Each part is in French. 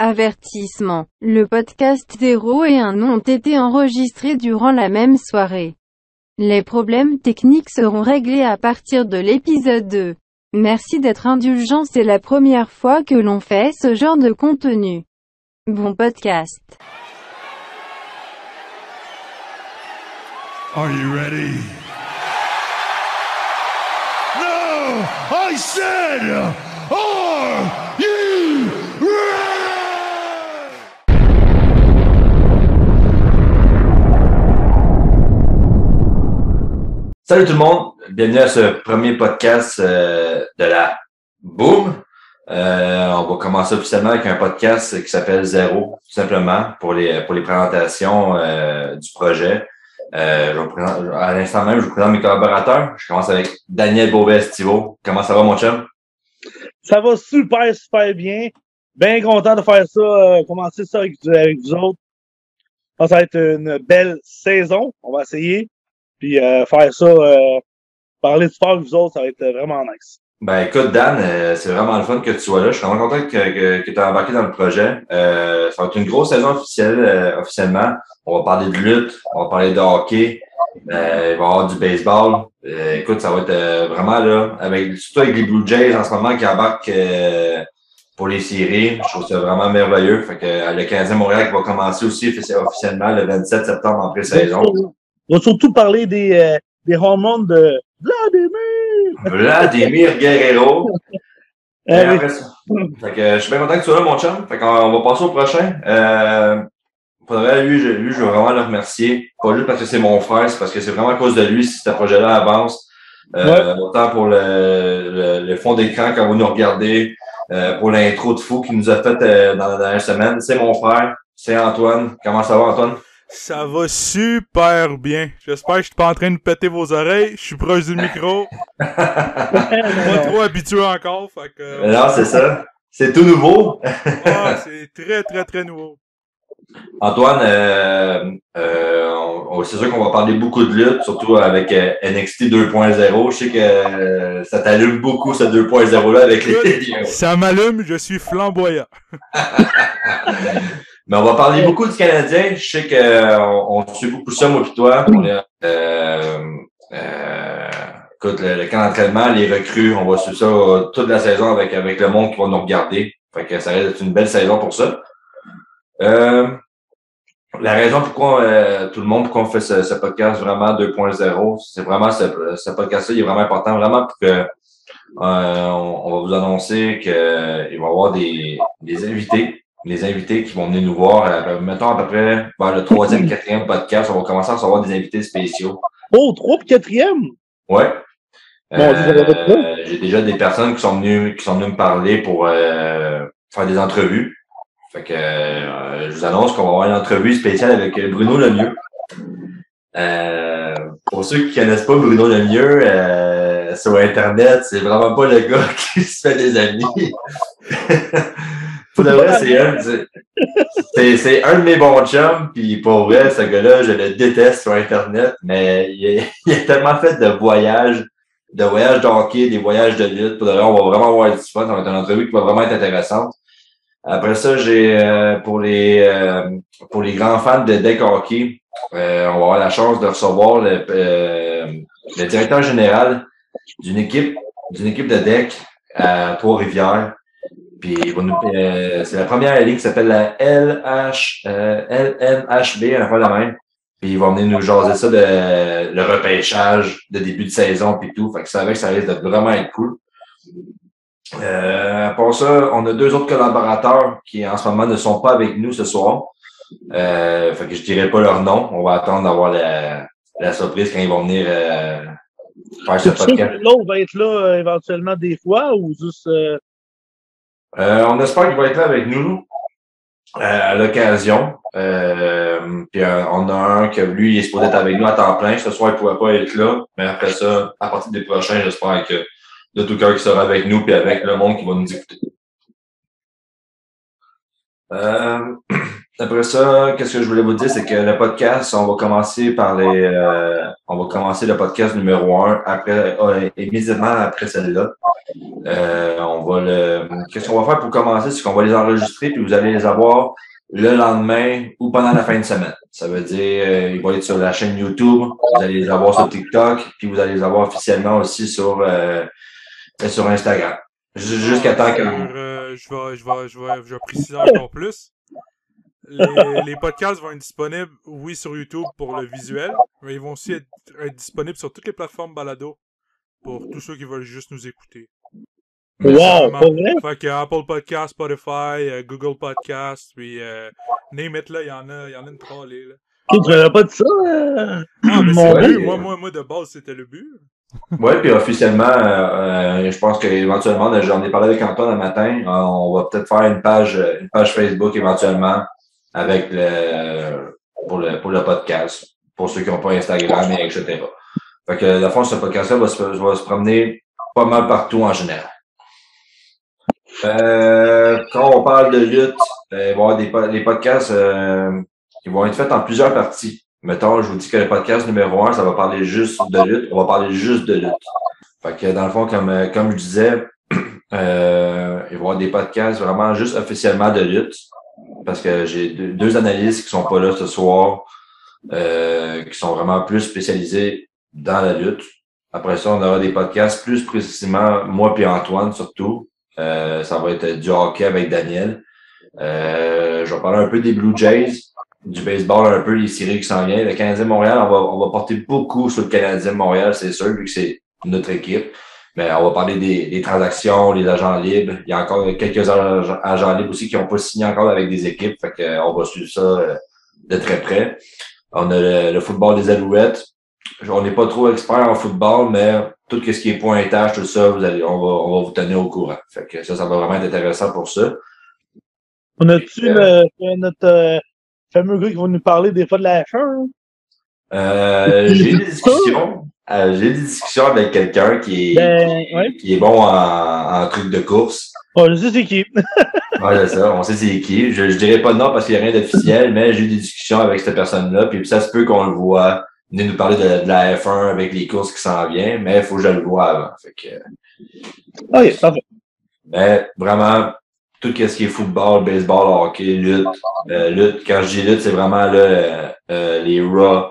Avertissement. Le podcast d'Héros et un nom ont été enregistrés durant la même soirée. Les problèmes techniques seront réglés à partir de l'épisode 2. Merci d'être indulgent, c'est la première fois que l'on fait ce genre de contenu. Bon podcast. Are you ready? No! I said, are you ready? Salut tout le monde, bienvenue à ce premier podcast euh, de la Boom. Euh, on va commencer officiellement avec un podcast qui s'appelle Zéro, tout simplement, pour les pour les présentations euh, du projet. Euh, je vous présente- à l'instant même, je vous présente mes collaborateurs. Je commence avec Daniel Beauvais-Stivo. Comment ça va, mon chum? Ça va super, super bien. Bien content de faire ça, euh, commencer ça avec, avec vous autres. Ça va être une belle saison. On va essayer. Puis euh, faire ça, euh, parler de sport avec vous autres, ça va être vraiment nice. Ben écoute, Dan, euh, c'est vraiment le fun que tu sois là. Je suis vraiment content que, que, que tu aies embarqué dans le projet. Euh, ça va être une grosse saison officielle, euh, officiellement. On va parler de lutte, on va parler de hockey, euh, il va y avoir du baseball. Euh, écoute, ça va être euh, vraiment là, avec surtout avec les Blue Jays en ce moment qui embarquent euh, pour les séries. Je trouve ça vraiment merveilleux. Fait que euh, le 15e Montréal qui va commencer aussi offici- officiellement le 27 septembre en pré-saison. On va surtout parler des, euh, des hormones de Vladimir. Vladimir Guerrero. Euh, Et après ça- Fait que, je suis bien content que tu sois là, mon chum. Fait qu'on on va passer au prochain. Euh, pour vrai, lui, je, lui, je veux vraiment le remercier. Pas juste parce que c'est mon frère, c'est parce que c'est vraiment à cause de lui si ce projet-là avance. Euh, Autant pour le, le, le fond d'écran quand vous nous regardez, euh, pour l'intro de fou qu'il nous a fait euh, dans la dernière semaine. C'est mon frère, c'est Antoine. Comment ça va, Antoine? Ça va super bien. J'espère que je suis pas en train de péter vos oreilles. Je suis proche du micro. Pas trop habitué encore. Fait que, Non, c'est ça. C'est tout nouveau. ah, c'est très, très, très nouveau. Antoine, euh, euh, c'est sûr qu'on va parler beaucoup de lutte, surtout avec euh, NXT 2.0. Je sais que euh, ça t'allume beaucoup ce 2.0-là avec les. Ça m'allume, je suis flamboyant. Mais on va parler beaucoup du Canadien. Je sais qu'on on suit beaucoup ça, moi et toi. On est, euh, euh, écoute, le, le camp d'entraînement, les recrues, on va suivre ça euh, toute la saison avec, avec le monde qui va nous regarder. Fait que ça d'être une belle saison pour ça. Euh, la raison pourquoi euh, tout le monde, pourquoi on fait ce, ce podcast vraiment 2.0, c'est vraiment ce, ce podcast-là, il est vraiment important, vraiment pour que euh, on, on va vous annoncer qu'il va y avoir des, des invités, des invités qui vont venir nous voir, euh, mettons à peu près vers le troisième, quatrième podcast, on va commencer à recevoir des invités spéciaux. Oh, 3 puis 4e. Ouais. Euh, J'ai déjà des personnes qui sont venues, qui sont venues me parler pour euh, faire des entrevues. Fait que euh, je vous annonce qu'on va avoir une entrevue spéciale avec Bruno Lemieux. Pour ceux qui connaissent pas Bruno Lemieux sur Internet, c'est vraiment pas le gars qui se fait des amis. pour de vrai, c'est un, c'est, c'est un de mes bons chums, puis pour vrai, ce gars-là, je le déteste sur Internet, mais il il a tellement fait de voyages, de voyages de hockey, des voyages de lutte. Pour de vrai, on va vraiment avoir du fun. Ça va être une entrevue qui va vraiment être intéressante. Après ça, j'ai euh, pour les euh, pour les grands fans de deck hockey, euh, on va avoir la chance de recevoir le, le directeur général d'une équipe d'une équipe de deck à Trois-Rivières. Puis euh, c'est la première ligue qui s'appelle la LH euh, LNHB, un peu la même. Puis il va venir nous jaser ça de le repêchage de début de saison puis tout. Fait que ça avec ça risque de vraiment être cool. Euh, pour ça, on a deux autres collaborateurs qui en ce moment ne sont pas avec nous ce soir. Euh, fait que je dirais pas leur nom. On va attendre d'avoir la, la surprise quand ils vont venir euh, faire ce podcast. que l'autre va être là euh, éventuellement des fois ou juste. euh, Euh, on espère qu'il va être là avec nous euh, à l'occasion. Euh, puis euh, on a un que lui, il est supposé être avec nous à temps plein. Ce soir, il ne pourrait pas être là. Mais après ça, à partir des prochains, j'espère que de tout cœur qui sera avec nous puis avec le monde qui va nous écouter. Euh, après ça, qu'est-ce que je voulais vous dire, c'est que le podcast, on va commencer par les, euh, on va commencer le podcast numéro un après, euh, immédiatement après celle-là. Euh, on va le, qu'est-ce qu'on va faire pour commencer, c'est qu'on va les enregistrer puis vous allez les avoir le lendemain ou pendant la fin de semaine. Ça veut dire, euh, ils vont être sur la chaîne YouTube, vous allez les avoir sur TikTok, puis vous allez les avoir officiellement aussi sur, euh, sur Instagram. Ju- Jusqu'à temps que, Euh, je, vais, je, vais, je, vais, je vais préciser encore plus. Les, les podcasts vont être disponibles, oui, sur YouTube pour le visuel, mais ils vont aussi être, être disponibles sur toutes les plateformes balado pour tous ceux qui veulent juste nous écouter. Wow, pas vrai? Fait que Apple Podcast, Spotify, euh, Google Podcast, puis euh, name it, là, il y en a, il y en a une trollée, là. Tu m'avais pas dit ça? euh? Ah, mais Mon c'est le but. Moi, moi, moi, de base, c'était le but. Ouais, puis officiellement, euh, je pense qu'éventuellement, j'en ai parlé avec Antoine un matin, euh, on va peut-être faire une page, une page Facebook éventuellement avec le pour le pour le podcast, pour ceux qui n'ont pas Instagram et etc. Fait que le fond, ce podcast-là va se, promener pas mal partout en général. Euh, quand on parle de lutte, euh, il va y avoir des podcasts euh, qui vont être faits en plusieurs parties. Mettons, je vous dis que le podcast numéro un, ça va parler juste de lutte. On va parler juste de lutte. Fait que dans le fond, comme, comme je disais, il va y avoir des podcasts vraiment juste officiellement de lutte. Parce que j'ai deux, analystes qui sont pas là ce soir, euh, qui sont vraiment plus spécialisés dans la lutte. Après ça, on aura des podcasts plus précisément, moi puis Antoine surtout. Euh, ça va être du hockey avec Daniel. Euh, je vais parler un peu des Blue Jays, du baseball un peu, les séries qui s'en viennent. Le Canadien Montréal, on va, on va porter beaucoup sur le Canadien Montréal, c'est sûr, vu que c'est notre équipe. Mais on va parler des, des transactions, les agents libres. Il y a encore quelques agents, agents libres aussi qui n'ont pas signé encore avec des équipes. Fait que, euh, on va suivre ça euh, de très près. On a le, le football des Alouettes. On n'est pas trop expert en football, mais tout ce qui est pointage, tout ça, vous allez, on va, on va vous tenir au courant. Fait que ça, ça va vraiment être intéressant pour ça. On a-tu le- notre euh, fameux gars qui va nous parler des fois de la F1? Euh, j'ai des discussions. Euh, j'ai des discussions avec quelqu'un qui est, Ben, ouais. qui est bon en, en truc de course. Oh, je sais c'est qui. Ouais, c'est ça. On sait c'est qui. Je, je dirais pas de nom parce qu'il n'y a rien d'officiel, mais j'ai eu des discussions avec cette personne-là. Puis ça se peut qu'on le voit venir nous parler de, de la F1 avec les courses qui s'en viennent, mais il faut que je le vois avant. Fait que, Ok, parfait. mais vraiment, tout ce qui est football, baseball, hockey, lutte. Euh, lutte, quand je dis lutte, c'est vraiment là, euh, les Raw,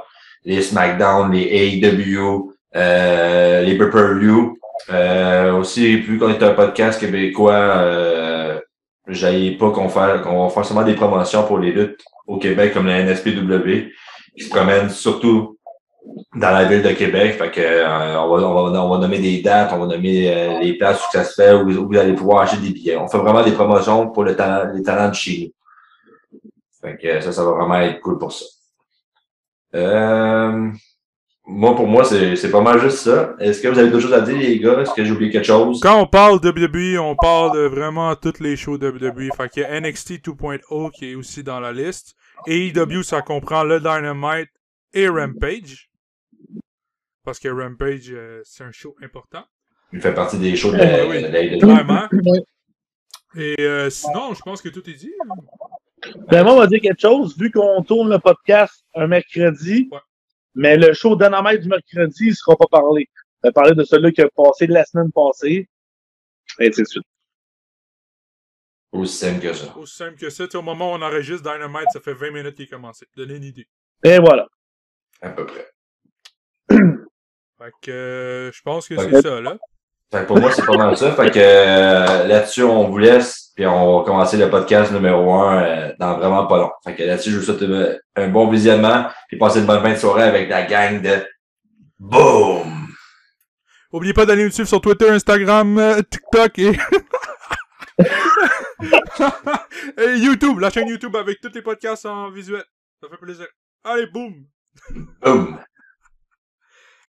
les SmackDown, les AEW, euh, les pay-per-view. Euh, aussi, vu qu'on est un podcast québécois, euh, j'aille pas qu'on fait, qu'on faire seulement des promotions pour les luttes au Québec comme la NSPW, qui se promène surtout dans la ville de Québec. Fait que, euh, on, va, on, va, on va nommer des dates, on va nommer euh, les places où ça se fait, où, où vous allez pouvoir acheter des billets. On fait vraiment des promotions pour le talent, les talents de chez nous. Fait que ça, ça va vraiment être cool pour ça. Euh, moi, pour moi, c'est pas mal juste ça. Est-ce que vous avez d'autres choses à dire, les gars? Est-ce que j'ai oublié quelque chose? Quand on parle WWE, on parle de vraiment toutes les shows WWE. Fait qu'il y a NXT 2.0 qui est aussi dans la liste. AEW, ça comprend le Dynamite et Rampage. Parce que Rampage, euh, c'est un show important. Il fait partie des shows de Ouais, la, oui. de de- Vraiment. Et euh, sinon, je pense que tout est dit. hein. Ben, moi, on va dire quelque chose. Vu qu'on tourne le podcast un mercredi, Ouais. mais le show Dynamite du mercredi, il ne sera pas parlé. On va parler de celui qui a passé la semaine passée. Et ainsi de suite. aussi simple que ça. Aussi simple que ça. Au moment où on enregistre Dynamite, ça fait 20 minutes qu'il est commencé. Donner une idée. Et voilà. À peu près. Fait que euh, je pense que c'est ça, là. Fait que pour moi, c'est pas mal ça. Fait que euh, là-dessus, on vous laisse, puis on va commencer le podcast numéro un euh, dans vraiment pas long. Fait que là-dessus, je vous souhaite euh, un bon visionnement, puis passez une bonne fin de soirée avec la gang de Boom! Oubliez pas d'aller nous suivre sur Twitter, Instagram, euh, TikTok et... et YouTube, la chaîne YouTube avec tous les podcasts en visuel. Ça fait plaisir. Allez, boum! Boom!